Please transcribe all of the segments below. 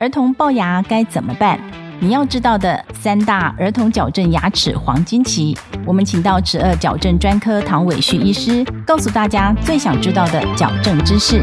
儿童龅牙该怎么办？你要知道的三大儿童矫正牙齿黄金期，我们请到齿颚矫正专科唐伟旭医师，告诉大家最想知道的矫正知识。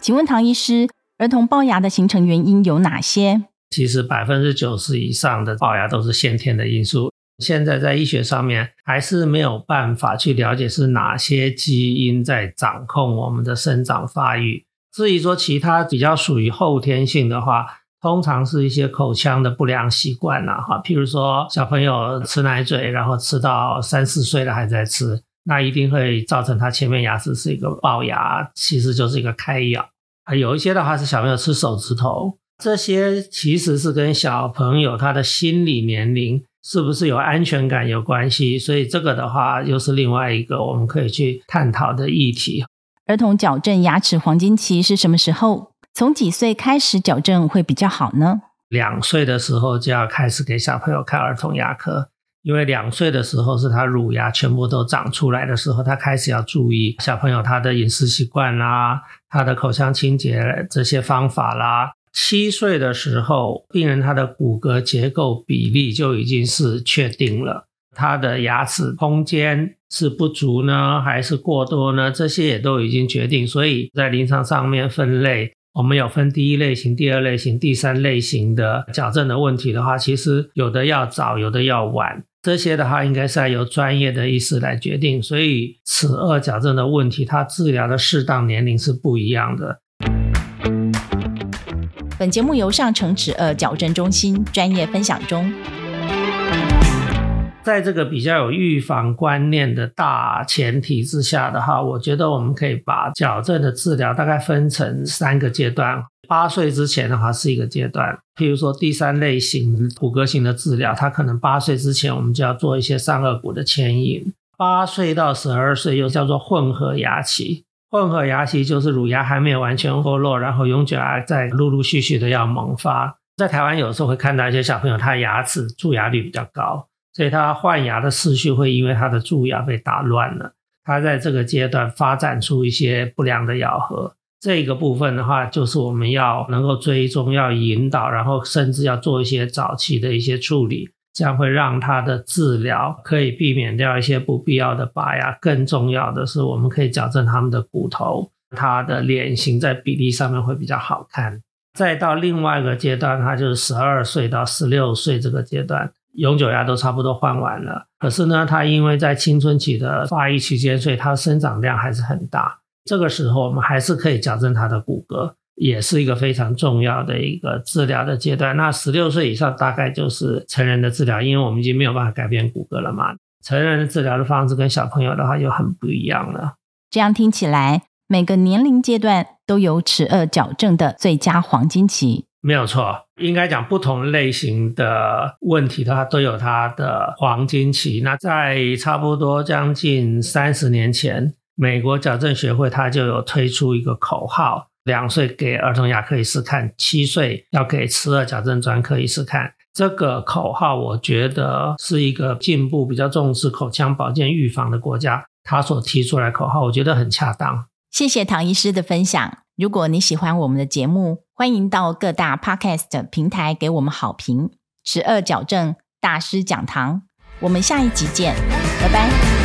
请问唐医师，儿童龅牙的形成原因有哪些？其实百分之九十以上的龅牙都是先天的因素。现在在医学上面还是没有办法去了解是哪些基因在掌控我们的生长发育。至于说其他比较属于后天性的话，通常是一些口腔的不良习惯呐，哈，譬如说小朋友吃奶嘴，然后吃到三四岁了还在吃，那一定会造成他前面牙齿是一个龅牙，其实就是一个开咬。啊，有一些的话是小朋友吃手指头，这些其实是跟小朋友他的心理年龄。是不是有安全感有关系？所以这个的话又是另外一个我们可以去探讨的议题。儿童矫正牙齿黄金期是什么时候？从几岁开始矫正会比较好呢？两岁的时候就要开始给小朋友看儿童牙科，因为两岁的时候是他乳牙全部都长出来的时候，他开始要注意小朋友他的饮食习惯啦，他的口腔清洁这些方法啦。七岁的时候，病人他的骨骼结构比例就已经是确定了，他的牙齿空间是不足呢，还是过多呢？这些也都已经决定。所以在临床上面分类，我们有分第一类型、第二类型、第三类型的矫正的问题的话，其实有的要早，有的要晚。这些的话，应该是要由专业的医师来决定。所以齿颚矫正的问题，它治疗的适当年龄是不一样的。本节目由上城齿颚矫正中心专业分享中。在这个比较有预防观念的大前提之下的话，我觉得我们可以把矫正的治疗大概分成三个阶段。八岁之前的话是一个阶段，譬如说第三类型骨骼型的治疗，它可能八岁之前我们就要做一些上颚骨的牵引。八岁到十二岁又叫做混合牙期。混合牙期就是乳牙还没有完全脱落，然后永久牙在陆陆续续的要萌发。在台湾有时候会看到一些小朋友，他牙齿蛀牙率比较高，所以他换牙的次序会因为他的蛀牙被打乱了。他在这个阶段发展出一些不良的咬合，这个部分的话，就是我们要能够追踪、要引导，然后甚至要做一些早期的一些处理。这样会让他的治疗可以避免掉一些不必要的拔牙。更重要的是，我们可以矫正他们的骨头，他的脸型在比例上面会比较好看。再到另外一个阶段，他就是十二岁到十六岁这个阶段，永久牙都差不多换完了。可是呢，他因为在青春期的发育期间，所以他生长量还是很大。这个时候，我们还是可以矫正他的骨骼。也是一个非常重要的一个治疗的阶段。那十六岁以上大概就是成人的治疗，因为我们已经没有办法改变骨骼了嘛。成人的治疗的方式跟小朋友的话就很不一样了。这样听起来，每个年龄阶段都有齿颚矫正的最佳黄金期。没有错，应该讲不同类型的问题，它都有它的黄金期。那在差不多将近三十年前，美国矫正学会它就有推出一个口号。两岁给儿童牙科医师看，七岁要给齿颚矫正专科医师看。这个口号，我觉得是一个进步、比较重视口腔保健预防的国家，他所提出来口号，我觉得很恰当。谢谢唐医师的分享。如果你喜欢我们的节目，欢迎到各大 Podcast 平台给我们好评。齿颚矫正大师讲堂，我们下一集见，拜拜。